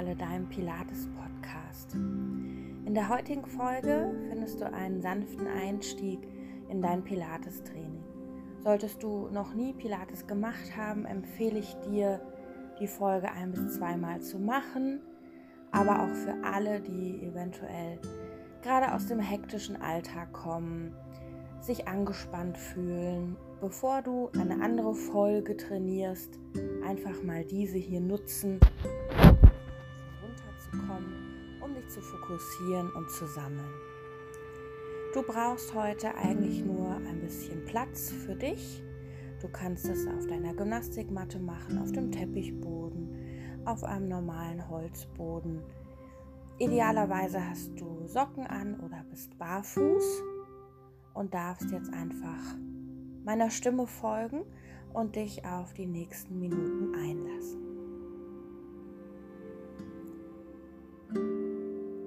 Turnperle, deinem Pilates-Podcast. In der heutigen Folge findest du einen sanften Einstieg in dein Pilates-Training. Solltest du noch nie Pilates gemacht haben, empfehle ich dir, die Folge ein bis zweimal zu machen, aber auch für alle, die eventuell gerade aus dem hektischen Alltag kommen, sich angespannt fühlen, bevor du eine andere Folge trainierst, einfach mal diese hier nutzen, zu fokussieren und zu sammeln. Du brauchst heute eigentlich nur ein bisschen Platz für dich. Du kannst es auf deiner Gymnastikmatte machen, auf dem Teppichboden, auf einem normalen Holzboden. Idealerweise hast du Socken an oder bist barfuß und darfst jetzt einfach meiner Stimme folgen und dich auf die nächsten Minuten einlassen.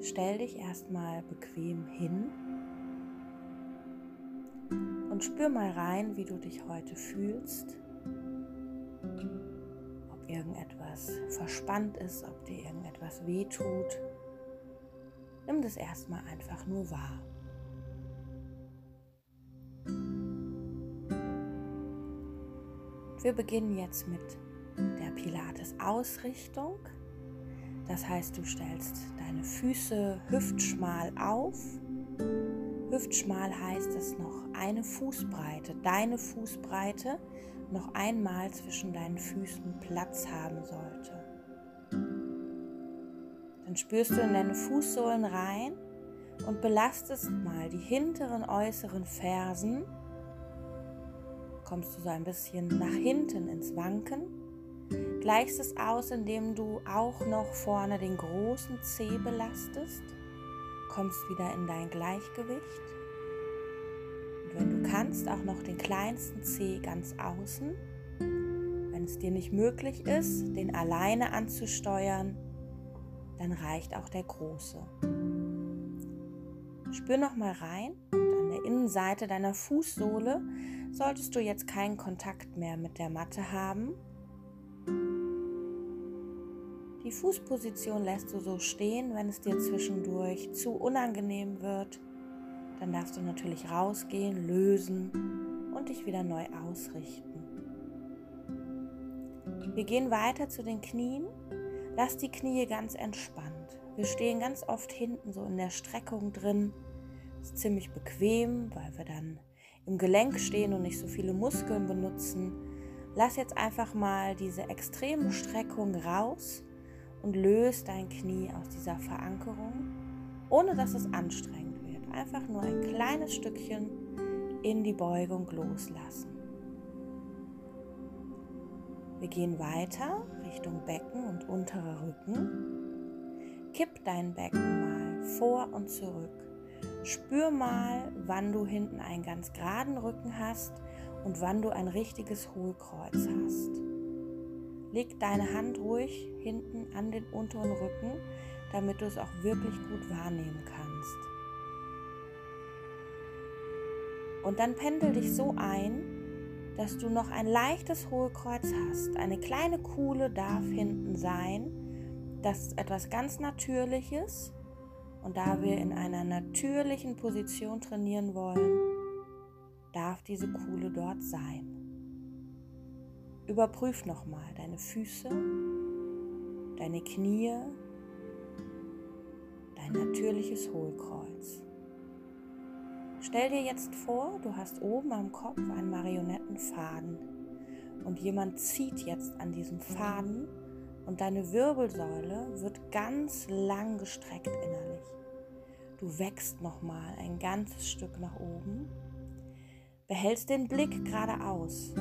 Stell dich erstmal bequem hin und spür mal rein, wie du dich heute fühlst. Ob irgendetwas verspannt ist, ob dir irgendetwas wehtut. Nimm das erstmal einfach nur wahr. Wir beginnen jetzt mit der Pilates-Ausrichtung. Das heißt, du stellst deine Füße hüftschmal auf. Hüftschmal heißt, dass noch eine Fußbreite, deine Fußbreite, noch einmal zwischen deinen Füßen Platz haben sollte. Dann spürst du in deine Fußsohlen rein und belastest mal die hinteren äußeren Fersen kommst du so ein bisschen nach hinten ins Wanken. Gleichst es aus, indem du auch noch vorne den großen Zeh belastest. Kommst wieder in dein Gleichgewicht. Und wenn du kannst, auch noch den kleinsten Zeh ganz außen. Wenn es dir nicht möglich ist, den alleine anzusteuern, dann reicht auch der große. Spür noch mal rein und an der Innenseite deiner Fußsohle solltest du jetzt keinen Kontakt mehr mit der Matte haben. Die Fußposition lässt du so stehen, wenn es dir zwischendurch zu unangenehm wird. Dann darfst du natürlich rausgehen, lösen und dich wieder neu ausrichten. Wir gehen weiter zu den Knien. Lass die Knie ganz entspannt. Wir stehen ganz oft hinten so in der Streckung drin. Ist ziemlich bequem, weil wir dann im Gelenk stehen und nicht so viele Muskeln benutzen. Lass jetzt einfach mal diese extreme Streckung raus und löse dein Knie aus dieser Verankerung, ohne dass es anstrengend wird. Einfach nur ein kleines Stückchen in die Beugung loslassen. Wir gehen weiter Richtung Becken und unterer Rücken. Kipp dein Becken mal vor und zurück Spür mal, wann du hinten einen ganz geraden Rücken hast und wann du ein richtiges Hohlkreuz hast. Leg deine Hand ruhig hinten an den unteren Rücken, damit du es auch wirklich gut wahrnehmen kannst. Und dann pendel dich so ein, dass du noch ein leichtes Hohlkreuz hast. Eine kleine Kuhle darf hinten sein. Das ist etwas ganz Natürliches und da wir in einer natürlichen Position trainieren wollen, darf diese Kuhle dort sein. Überprüf nochmal deine Füße, deine Knie, dein natürliches Hohlkreuz. Stell dir jetzt vor, du hast oben am Kopf einen Marionettenfaden und jemand zieht jetzt an diesem Faden und deine Wirbelsäule wird ganz lang gestreckt innerlich. Du wächst nochmal ein ganzes Stück nach oben, behältst den Blick geradeaus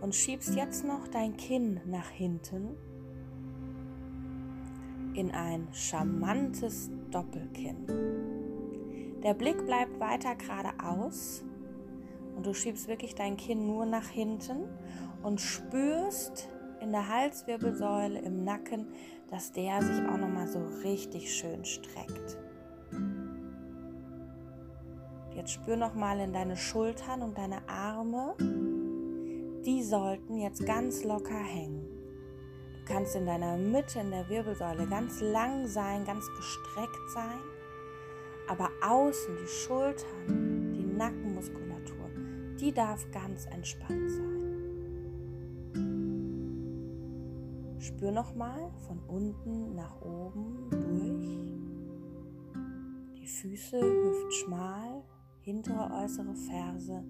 und schiebst jetzt noch dein Kinn nach hinten in ein charmantes Doppelkinn. Der Blick bleibt weiter geradeaus und du schiebst wirklich dein Kinn nur nach hinten und spürst in der Halswirbelsäule, im Nacken, dass der sich auch noch mal so richtig schön streckt. Jetzt spür noch mal in deine Schultern und deine Arme. die sollten jetzt ganz locker hängen. Du kannst in deiner Mitte, in der Wirbelsäule ganz lang sein, ganz gestreckt sein, aber außen die Schultern, die Nackenmuskulatur, die darf ganz entspannt sein. Spür nochmal von unten nach oben durch. Die Füße hüftschmal, hintere äußere Ferse,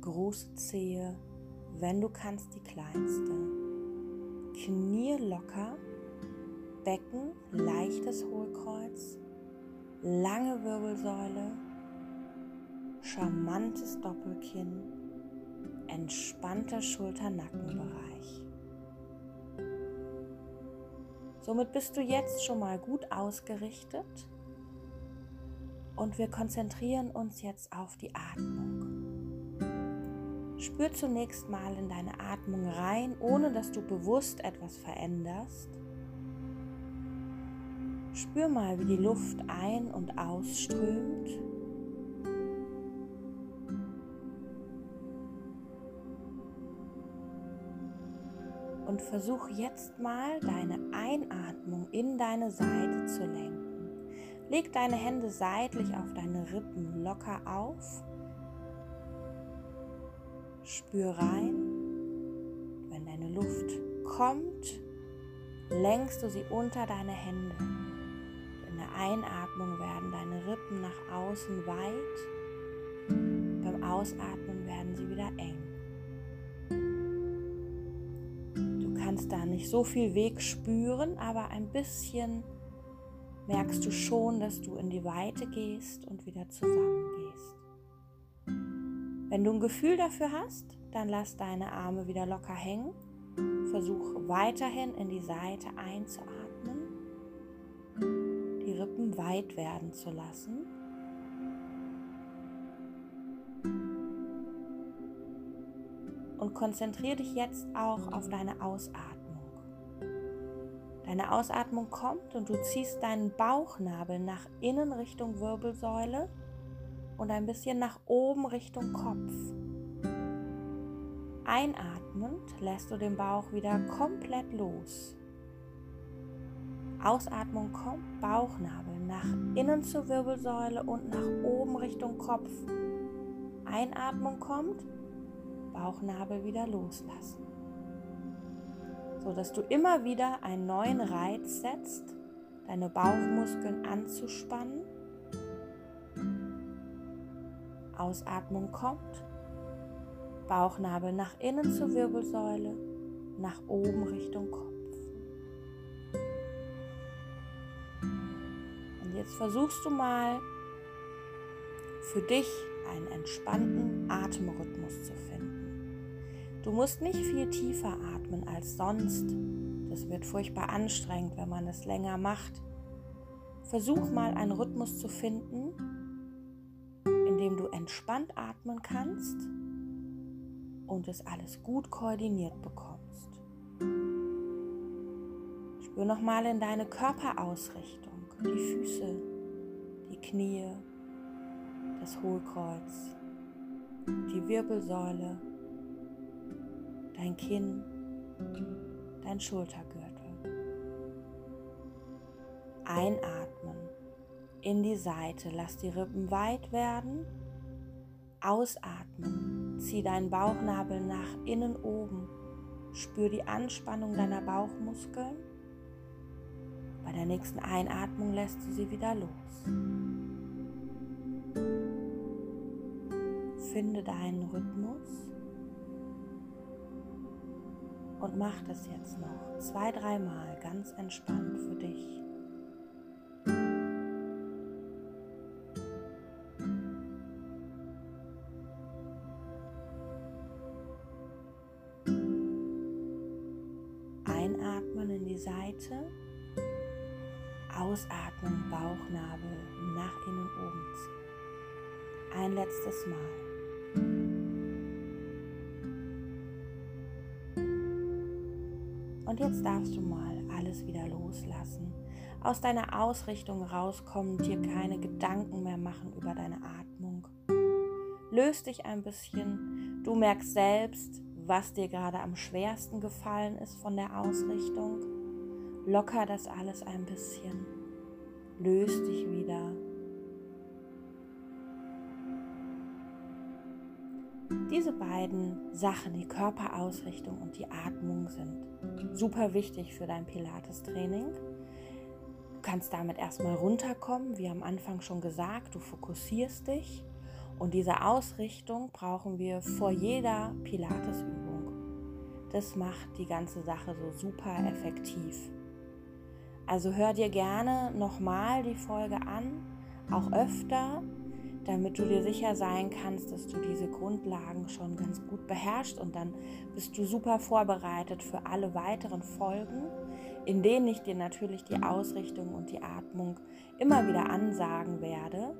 große Zehe, wenn du kannst die kleinste. Knie locker, Becken, leichtes Hohlkreuz, lange Wirbelsäule, charmantes Doppelkinn, entspannter Schulter-Nackenbereich. Somit bist du jetzt schon mal gut ausgerichtet und wir konzentrieren uns jetzt auf die Atmung. Spür zunächst mal in deine Atmung rein, ohne dass du bewusst etwas veränderst. Spür mal, wie die Luft ein- und ausströmt. Und versuch jetzt mal deine Einatmung in deine Seite zu lenken. Leg deine Hände seitlich auf deine Rippen locker auf Spür rein. Wenn deine Luft kommt, lenkst du sie unter deine Hände. In der Einatmung werden deine Rippen nach außen weit. Beim Ausatmen werden sie wieder eng. Du kannst da nicht so viel Weg spüren, aber ein bisschen merkst du schon, dass du in die Weite gehst und wieder zusammengehst. Wenn du ein Gefühl dafür hast, dann lass deine Arme wieder locker hängen. Versuch weiterhin in die Seite einzuatmen, die Rippen weit werden zu lassen. Und konzentriere dich jetzt auch auf deine Ausatmung. Deine Ausatmung kommt und du ziehst deinen Bauchnabel nach innen Richtung Wirbelsäule und ein bisschen nach oben Richtung Kopf. Einatmend lässt du den Bauch wieder komplett los. Ausatmung kommt, Bauchnabel nach innen zur Wirbelsäule und nach oben Richtung Kopf. Einatmung kommt, Bauchnabel wieder loslassen. So dass du immer wieder einen neuen Reiz setzt, deine Bauchmuskeln anzuspannen Ausatmung kommt, Bauchnabel nach innen zur Wirbelsäule, nach oben Richtung Kopf. Und jetzt versuchst du mal für dich einen entspannten Atemrhythmus zu finden. Du musst nicht viel tiefer atmen als sonst. Das wird furchtbar anstrengend, wenn man es länger macht. Versuch mal einen Rhythmus zu finden, indem du entspannt atmen kannst und es alles gut koordiniert bekommst. Spür nochmal in deine Körperausrichtung, die Füße, die Knie, das Hohlkreuz, die Wirbelsäule, dein Kinn, dein Schultergürtel. Einatmen in die Seite. Lass die Rippen weit werden. Ausatmen. Zieh deinen Bauchnabel nach innen oben. Spür die Anspannung deiner Bauchmuskeln. Bei der nächsten Einatmung lässt du sie wieder los. Finde deinen Rhythmus und mach das jetzt noch zwei, dreimal ganz entspannt für dich. Seite. Ausatmen, Bauchnabel nach innen oben ziehen. Ein letztes Mal. Und jetzt darfst du mal alles wieder loslassen. Aus deiner Ausrichtung rauskommen, dir keine Gedanken mehr machen über deine Atmung. Löst dich ein bisschen. Du merkst selbst, was dir gerade am schwersten gefallen ist von der Ausrichtung. Locker das alles ein bisschen. Löst dich wieder. Diese beiden Sachen, die Körperausrichtung und die Atmung, sind super wichtig für dein Pilates-Training. Du kannst damit erstmal runterkommen, wie am Anfang schon gesagt, du fokussierst dich und diese Ausrichtung brauchen wir vor jeder Pilates-Übung. Das macht die ganze Sache so super effektiv. Also hör dir gerne nochmal die Folge an, auch öfter, damit du dir sicher sein kannst, dass du diese Grundlagen schon ganz gut beherrschst und dann bist du super vorbereitet für alle weiteren Folgen, in denen ich dir natürlich die Ausrichtung und die Atmung immer wieder ansagen werde,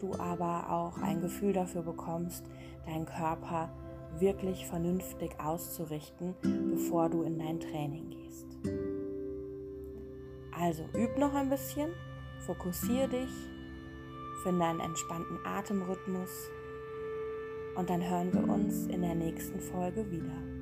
du aber auch ein Gefühl dafür bekommst, deinen Körper wirklich vernünftig auszurichten, bevor du in dein Training gehst. Also üb noch ein bisschen, fokussiere dich Finde einen entspannten Atemrhythmus und dann hören wir uns in der nächsten Folge wieder.